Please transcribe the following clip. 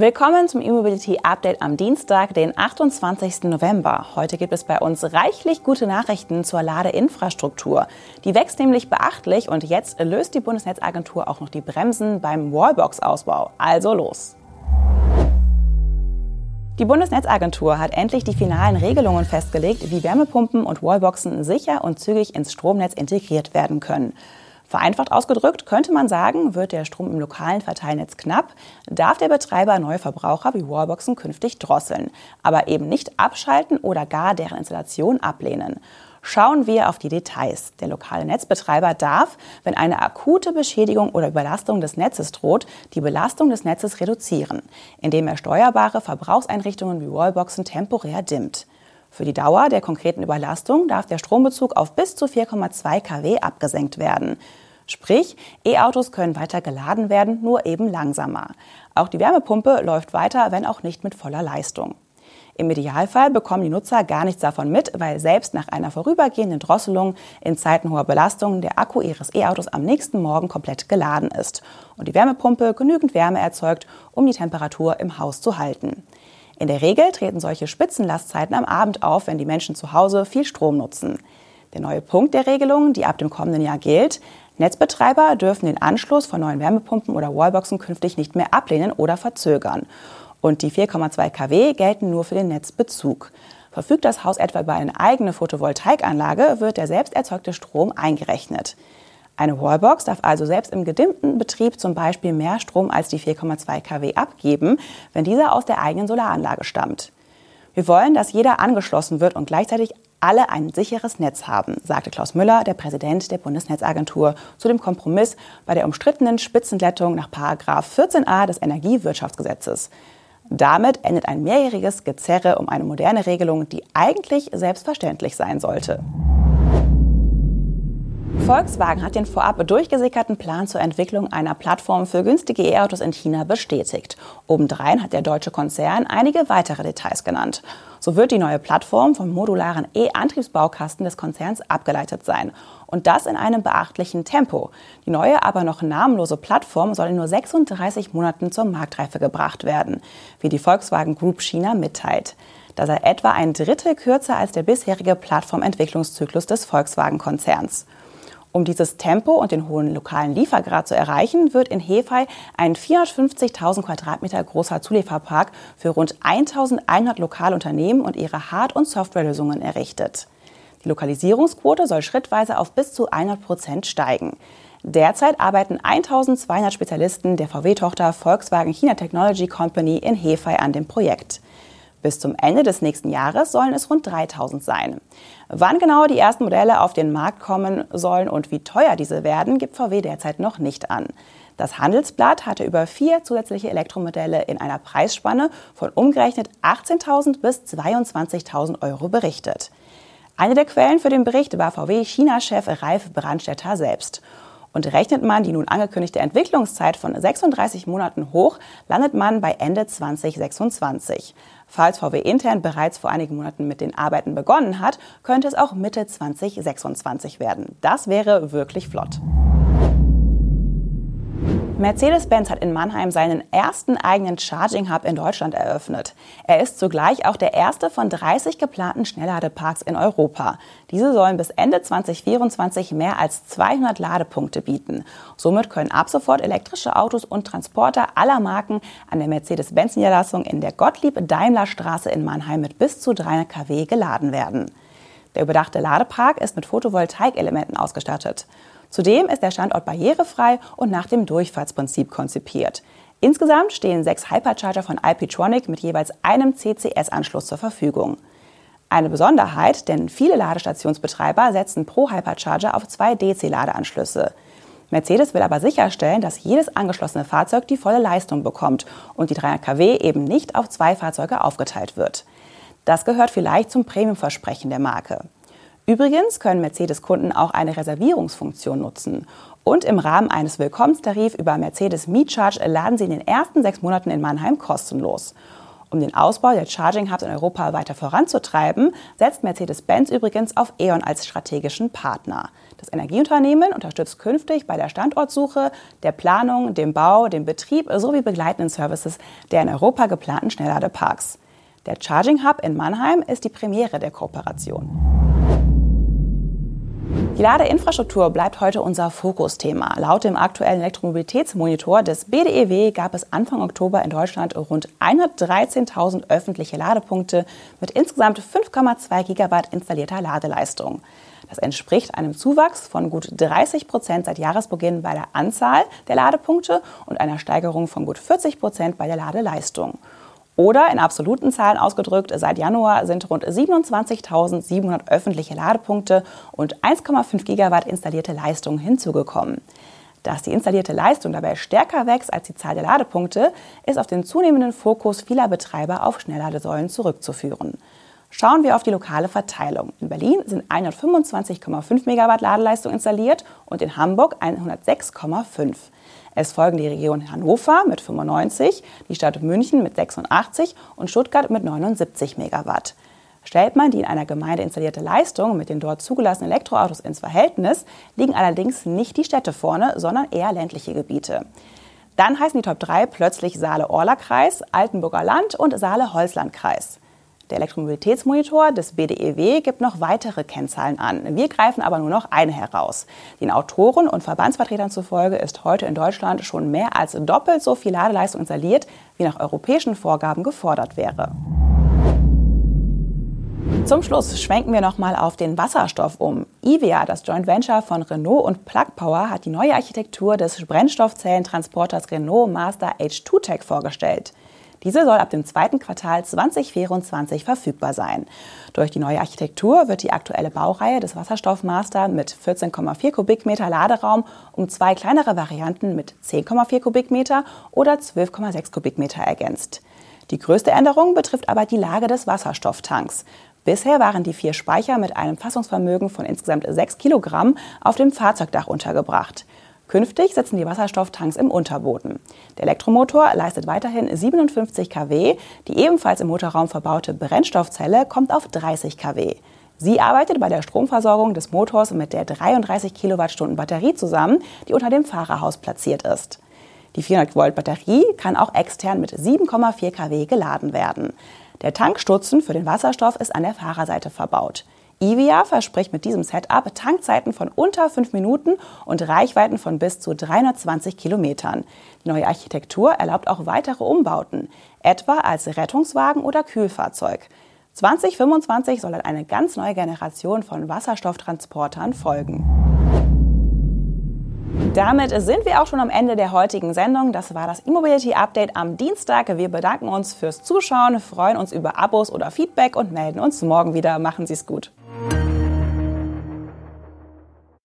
Willkommen zum E-Mobility Update am Dienstag, den 28. November. Heute gibt es bei uns reichlich gute Nachrichten zur Ladeinfrastruktur. Die wächst nämlich beachtlich und jetzt löst die Bundesnetzagentur auch noch die Bremsen beim Wallbox-Ausbau. Also los! Die Bundesnetzagentur hat endlich die finalen Regelungen festgelegt, wie Wärmepumpen und Wallboxen sicher und zügig ins Stromnetz integriert werden können. Vereinfacht ausgedrückt könnte man sagen, wird der Strom im lokalen Verteilnetz knapp, darf der Betreiber neue Verbraucher wie Wallboxen künftig drosseln, aber eben nicht abschalten oder gar deren Installation ablehnen. Schauen wir auf die Details. Der lokale Netzbetreiber darf, wenn eine akute Beschädigung oder Überlastung des Netzes droht, die Belastung des Netzes reduzieren, indem er steuerbare Verbrauchseinrichtungen wie Wallboxen temporär dimmt. Für die Dauer der konkreten Überlastung darf der Strombezug auf bis zu 4,2 kW abgesenkt werden. Sprich, E-Autos können weiter geladen werden, nur eben langsamer. Auch die Wärmepumpe läuft weiter, wenn auch nicht mit voller Leistung. Im Idealfall bekommen die Nutzer gar nichts davon mit, weil selbst nach einer vorübergehenden Drosselung in Zeiten hoher Belastung der Akku ihres E-Autos am nächsten Morgen komplett geladen ist und die Wärmepumpe genügend Wärme erzeugt, um die Temperatur im Haus zu halten. In der Regel treten solche Spitzenlastzeiten am Abend auf, wenn die Menschen zu Hause viel Strom nutzen. Der neue Punkt der Regelung, die ab dem kommenden Jahr gilt, Netzbetreiber dürfen den Anschluss von neuen Wärmepumpen oder Wallboxen künftig nicht mehr ablehnen oder verzögern. Und die 4,2 kW gelten nur für den Netzbezug. Verfügt das Haus etwa über eine eigene Photovoltaikanlage, wird der selbst erzeugte Strom eingerechnet. Eine Wallbox darf also selbst im gedimmten Betrieb zum Beispiel mehr Strom als die 4,2 kW abgeben, wenn dieser aus der eigenen Solaranlage stammt. Wir wollen, dass jeder angeschlossen wird und gleichzeitig alle ein sicheres Netz haben, sagte Klaus Müller, der Präsident der Bundesnetzagentur, zu dem Kompromiss bei der umstrittenen Spitzenlettung nach 14a des Energiewirtschaftsgesetzes. Damit endet ein mehrjähriges Gezerre um eine moderne Regelung, die eigentlich selbstverständlich sein sollte. Volkswagen hat den vorab durchgesickerten Plan zur Entwicklung einer Plattform für günstige E-Autos in China bestätigt. Obendrein hat der deutsche Konzern einige weitere Details genannt. So wird die neue Plattform vom modularen E-Antriebsbaukasten des Konzerns abgeleitet sein. Und das in einem beachtlichen Tempo. Die neue, aber noch namenlose Plattform soll in nur 36 Monaten zur Marktreife gebracht werden, wie die Volkswagen Group China mitteilt. Das sei etwa ein Drittel kürzer als der bisherige Plattformentwicklungszyklus des Volkswagen-Konzerns. Um dieses Tempo und den hohen lokalen Liefergrad zu erreichen, wird in Hefei ein 450.000 Quadratmeter großer Zulieferpark für rund 1.100 Lokalunternehmen und ihre Hard- und Softwarelösungen errichtet. Die Lokalisierungsquote soll schrittweise auf bis zu 100 Prozent steigen. Derzeit arbeiten 1200 Spezialisten der VW-Tochter Volkswagen China Technology Company in Hefei an dem Projekt. Bis zum Ende des nächsten Jahres sollen es rund 3000 sein. Wann genau die ersten Modelle auf den Markt kommen sollen und wie teuer diese werden, gibt VW derzeit noch nicht an. Das Handelsblatt hatte über vier zusätzliche Elektromodelle in einer Preisspanne von umgerechnet 18.000 bis 22.000 Euro berichtet. Eine der Quellen für den Bericht war VW-China-Chef Ralf Brandstätter selbst. Und rechnet man die nun angekündigte Entwicklungszeit von 36 Monaten hoch, landet man bei Ende 2026. Falls VW intern bereits vor einigen Monaten mit den Arbeiten begonnen hat, könnte es auch Mitte 2026 werden. Das wäre wirklich flott. Mercedes-Benz hat in Mannheim seinen ersten eigenen Charging Hub in Deutschland eröffnet. Er ist zugleich auch der erste von 30 geplanten Schnellladeparks in Europa. Diese sollen bis Ende 2024 mehr als 200 Ladepunkte bieten. Somit können ab sofort elektrische Autos und Transporter aller Marken an der Mercedes-Benz-Niederlassung in der Gottlieb-Daimler-Straße in Mannheim mit bis zu 300 kW geladen werden. Der überdachte Ladepark ist mit Photovoltaikelementen ausgestattet. Zudem ist der Standort barrierefrei und nach dem Durchfahrtsprinzip konzipiert. Insgesamt stehen sechs Hypercharger von IPtronic mit jeweils einem CCS-Anschluss zur Verfügung. Eine Besonderheit, denn viele Ladestationsbetreiber setzen pro Hypercharger auf zwei DC-Ladeanschlüsse. Mercedes will aber sicherstellen, dass jedes angeschlossene Fahrzeug die volle Leistung bekommt und die 300 kW eben nicht auf zwei Fahrzeuge aufgeteilt wird. Das gehört vielleicht zum Premiumversprechen der Marke. Übrigens können Mercedes-Kunden auch eine Reservierungsfunktion nutzen. Und im Rahmen eines Willkommenstarifs über Mercedes Meet Charge laden sie in den ersten sechs Monaten in Mannheim kostenlos. Um den Ausbau der Charging Hubs in Europa weiter voranzutreiben, setzt Mercedes-Benz übrigens auf E.ON als strategischen Partner. Das Energieunternehmen unterstützt künftig bei der Standortsuche, der Planung, dem Bau, dem Betrieb sowie begleitenden Services der in Europa geplanten Schnellladeparks. Der Charging Hub in Mannheim ist die Premiere der Kooperation. Die Ladeinfrastruktur bleibt heute unser Fokusthema. Laut dem aktuellen Elektromobilitätsmonitor des BDEW gab es Anfang Oktober in Deutschland rund 113.000 öffentliche Ladepunkte mit insgesamt 5,2 Gigawatt installierter Ladeleistung. Das entspricht einem Zuwachs von gut 30 Prozent seit Jahresbeginn bei der Anzahl der Ladepunkte und einer Steigerung von gut 40 Prozent bei der Ladeleistung. Oder in absoluten Zahlen ausgedrückt, seit Januar sind rund 27.700 öffentliche Ladepunkte und 1,5 Gigawatt installierte Leistung hinzugekommen. Dass die installierte Leistung dabei stärker wächst als die Zahl der Ladepunkte, ist auf den zunehmenden Fokus vieler Betreiber auf Schnellladesäulen zurückzuführen. Schauen wir auf die lokale Verteilung. In Berlin sind 125,5 Megawatt Ladeleistung installiert und in Hamburg 106,5. Es folgen die Region Hannover mit 95, die Stadt München mit 86 und Stuttgart mit 79 Megawatt. Stellt man die in einer Gemeinde installierte Leistung mit den dort zugelassenen Elektroautos ins Verhältnis, liegen allerdings nicht die Städte vorne, sondern eher ländliche Gebiete. Dann heißen die Top 3 plötzlich Saale-Orla-Kreis, Altenburger Land und Saale-Holzland-Kreis. Der Elektromobilitätsmonitor des BDEW gibt noch weitere Kennzahlen an. Wir greifen aber nur noch eine heraus. Den Autoren und Verbandsvertretern zufolge ist heute in Deutschland schon mehr als doppelt so viel Ladeleistung installiert, wie nach europäischen Vorgaben gefordert wäre. Zum Schluss schwenken wir nochmal auf den Wasserstoff um. IVEA, das Joint Venture von Renault und Plug Power, hat die neue Architektur des Brennstoffzellentransporters Renault Master H2 Tech vorgestellt. Diese soll ab dem zweiten Quartal 2024 verfügbar sein. Durch die neue Architektur wird die aktuelle Baureihe des Wasserstoffmaster mit 14,4 Kubikmeter Laderaum um zwei kleinere Varianten mit 10,4 Kubikmeter oder 12,6 Kubikmeter ergänzt. Die größte Änderung betrifft aber die Lage des Wasserstofftanks. Bisher waren die vier Speicher mit einem Fassungsvermögen von insgesamt 6 Kilogramm auf dem Fahrzeugdach untergebracht. Künftig sitzen die Wasserstofftanks im Unterboden. Der Elektromotor leistet weiterhin 57 kW. Die ebenfalls im Motorraum verbaute Brennstoffzelle kommt auf 30 kW. Sie arbeitet bei der Stromversorgung des Motors mit der 33 Kilowattstunden Batterie zusammen, die unter dem Fahrerhaus platziert ist. Die 400 Volt Batterie kann auch extern mit 7,4 kW geladen werden. Der Tankstutzen für den Wasserstoff ist an der Fahrerseite verbaut. IVIA verspricht mit diesem Setup Tankzeiten von unter fünf Minuten und Reichweiten von bis zu 320 Kilometern. Die neue Architektur erlaubt auch weitere Umbauten, etwa als Rettungswagen oder Kühlfahrzeug. 2025 soll dann eine ganz neue Generation von Wasserstofftransportern folgen. Damit sind wir auch schon am Ende der heutigen Sendung. Das war das E-Mobility Update am Dienstag. Wir bedanken uns fürs Zuschauen, freuen uns über Abos oder Feedback und melden uns morgen wieder. Machen Sie es gut.